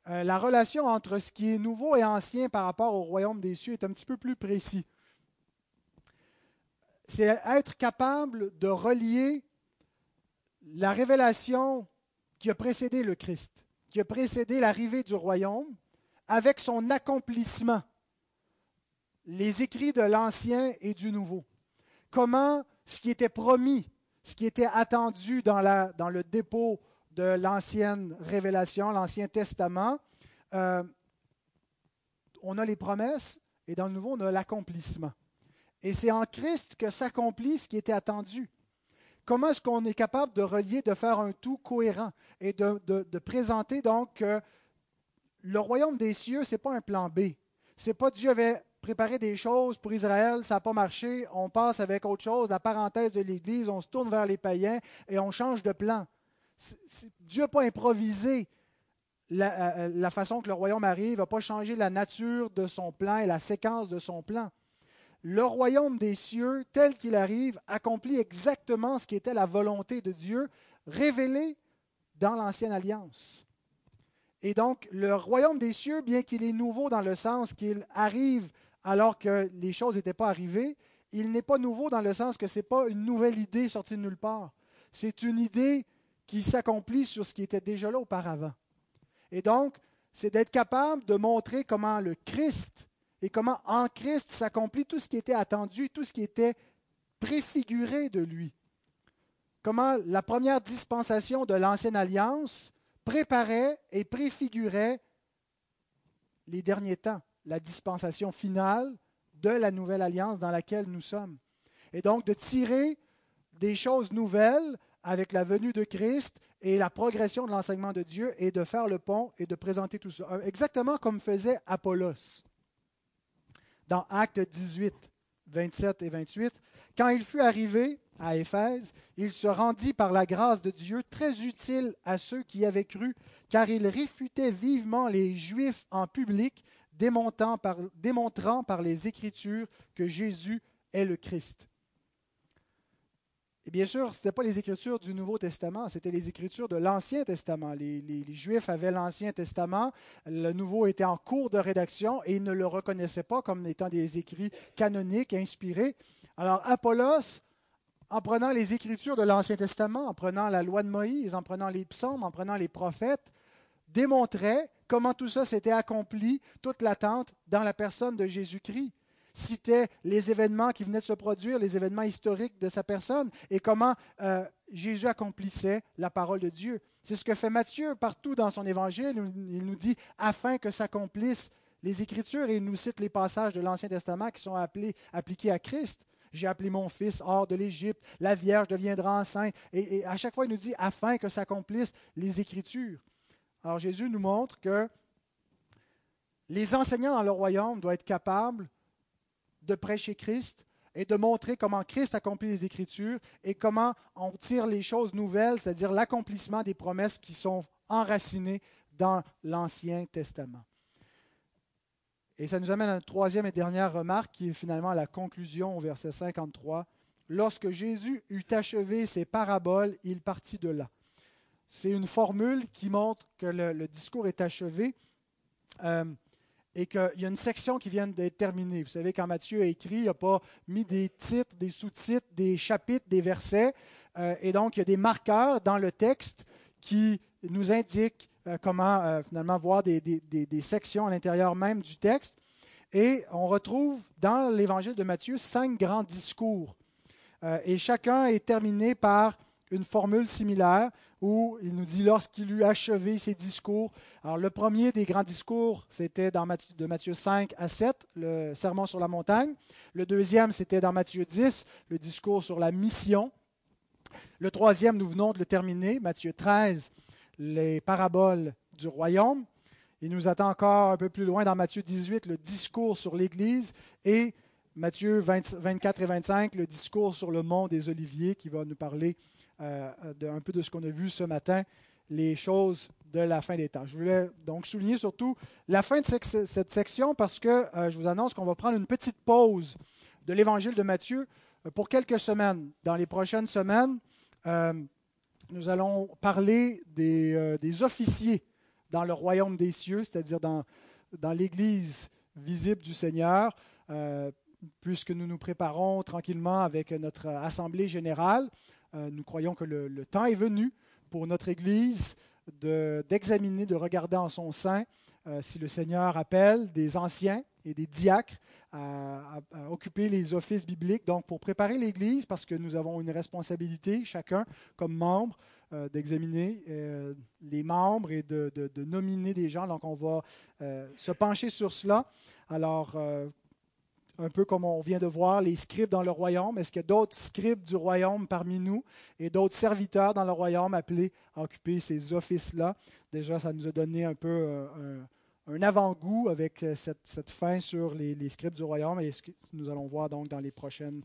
la relation entre ce qui est nouveau et ancien par rapport au royaume des cieux est un petit peu plus précis. C'est être capable de relier la révélation qui a précédé le Christ, qui a précédé l'arrivée du royaume, avec son accomplissement, les écrits de l'Ancien et du Nouveau. Comment ce qui était promis, ce qui était attendu dans, le dépôt de l'ancienne révélation, l'Ancien Testament, euh, on a les promesses et dans le Nouveau, on a l'accomplissement. Et c'est en Christ que s'accomplit ce qui était attendu. Comment est-ce qu'on est capable de relier, de faire un tout cohérent et de, présenter donc que le royaume des cieux, ce n'est pas un plan B. C'est pas Dieu avait préparé des choses pour Israël, ça n'a pas marché, on passe avec autre chose, la parenthèse de l'Église, on se tourne vers les païens et on change de plan. Dieu n'a pas improvisé la, euh, la, façon que le royaume arrive, n'a pas changé la nature de son plan et la séquence de son plan. Le royaume des cieux, tel qu'il arrive, accomplit exactement ce qui était la volonté de Dieu, révélée dans l'Ancienne Alliance. Et donc, le royaume des cieux, bien qu'il est nouveau dans le sens qu'il arrive alors que les choses n'étaient pas arrivées, il n'est pas nouveau dans le sens que ce n'est pas une nouvelle idée sortie de nulle part. C'est une idée qui s'accomplit sur ce qui était déjà là auparavant. Et donc, c'est d'être capable de montrer comment le Christ et comment en Christ s'accomplit tout ce qui était attendu, tout ce qui était préfiguré de lui. Comment la première dispensation de l'Ancienne Alliance préparait et préfigurait les derniers temps, la dispensation finale de la nouvelle alliance dans laquelle nous sommes. Et donc de tirer des choses nouvelles avec la venue de Christ et la progression de l'enseignement de Dieu et de faire le pont et de présenter tout ça. Exactement comme faisait Apollos dans Actes 18, 27 et 28. Quand il fut arrivé à Éphèse, il se rendit par la grâce de Dieu très utile à ceux qui avaient cru, car il réfutait vivement les Juifs en public, démontrant par, démontrant par les Écritures que Jésus est le Christ. Bien sûr, ce n'était pas les Écritures du Nouveau Testament, c'était les Écritures de l'Ancien Testament. Les, les Juifs avaient l'Ancien Testament, le Nouveau était en cours de rédaction et ils ne le reconnaissaient pas comme étant des écrits canoniques, inspirés. Alors Apollos en prenant les Écritures de l'Ancien Testament, en prenant la loi de Moïse, en prenant les psaumes, en prenant les prophètes, démontrait comment tout ça s'était accompli, toute l'attente, dans la personne de Jésus-Christ. Citait les événements qui venaient de se produire, les événements historiques de sa personne, et comment euh, Jésus accomplissait la parole de Dieu. C'est ce que fait Matthieu partout dans son évangile. Il nous dit afin que s'accomplissent les Écritures, et il nous cite les passages de l'Ancien Testament qui sont appelés, appliqués à Christ. J'ai appelé mon fils hors de l'Égypte, la Vierge deviendra enceinte. Et, à chaque fois, il nous dit, afin que s'accomplissent les Écritures. Alors Jésus nous montre que les enseignants dans le royaume doivent être capables de prêcher Christ et de montrer comment Christ accomplit les Écritures et comment on tire les choses nouvelles, c'est-à-dire l'accomplissement des promesses qui sont enracinées dans l'Ancien Testament. Et ça nous amène à une troisième et dernière remarque qui est finalement la conclusion au verset 53. Lorsque Jésus eut achevé ses paraboles, il partit de là. C'est une formule qui montre que le, discours est achevé euh, et qu'il y a une section qui vient d'être terminée. Vous savez, quand Matthieu a écrit, il n'a pas mis des titres, des sous-titres, des chapitres, des versets. Euh, et donc, il y a des marqueurs dans le texte qui nous indiquent euh, comment euh, finalement voir des, sections à l'intérieur même du texte. Et on retrouve dans l'évangile de Matthieu cinq grands discours. Et chacun est terminé par une formule similaire où il nous dit lorsqu'il eut achevé ses discours. Alors le premier des grands discours, c'était de Matthieu 5 à 7, le sermon sur la montagne. Le deuxième, c'était dans Matthieu 10, le discours sur la mission. Le troisième, nous venons de le terminer, Matthieu 13, les paraboles du royaume. Il nous attend encore un peu plus loin dans Matthieu 18 le discours sur l'Église et Matthieu 24 et 25 le discours sur le mont des Oliviers qui va nous parler euh, un peu de ce qu'on a vu ce matin, les choses de la fin des temps. Je voulais donc souligner surtout la fin de cette section parce que euh, je vous annonce qu'on va prendre une petite pause de l'évangile de Matthieu euh, pour quelques semaines. Dans les prochaines semaines, nous allons parler euh, des, officiers dans le royaume des cieux, c'est-à-dire dans, dans l'Église visible du Seigneur, euh, puisque nous nous préparons tranquillement avec notre Assemblée générale. Euh, nous croyons que le, temps est venu pour notre Église d'examiner, de, regarder en son sein si le Seigneur appelle des anciens et des diacres à, occuper les offices bibliques. Donc, pour préparer l'Église, parce que nous avons une responsabilité, chacun comme membre, euh, d'examiner euh, les membres et de, nominer des gens. Donc, on va euh, se pencher sur cela. Alors, un peu comme on vient de voir les scribes dans le royaume. Est-ce qu'il y a d'autres scribes du royaume parmi nous et d'autres serviteurs dans le royaume appelés à occuper ces offices-là? Déjà, ça nous a donné un peu un avant-goût avec cette, fin sur les, scribes du royaume et ce que nous allons voir donc dans les prochaines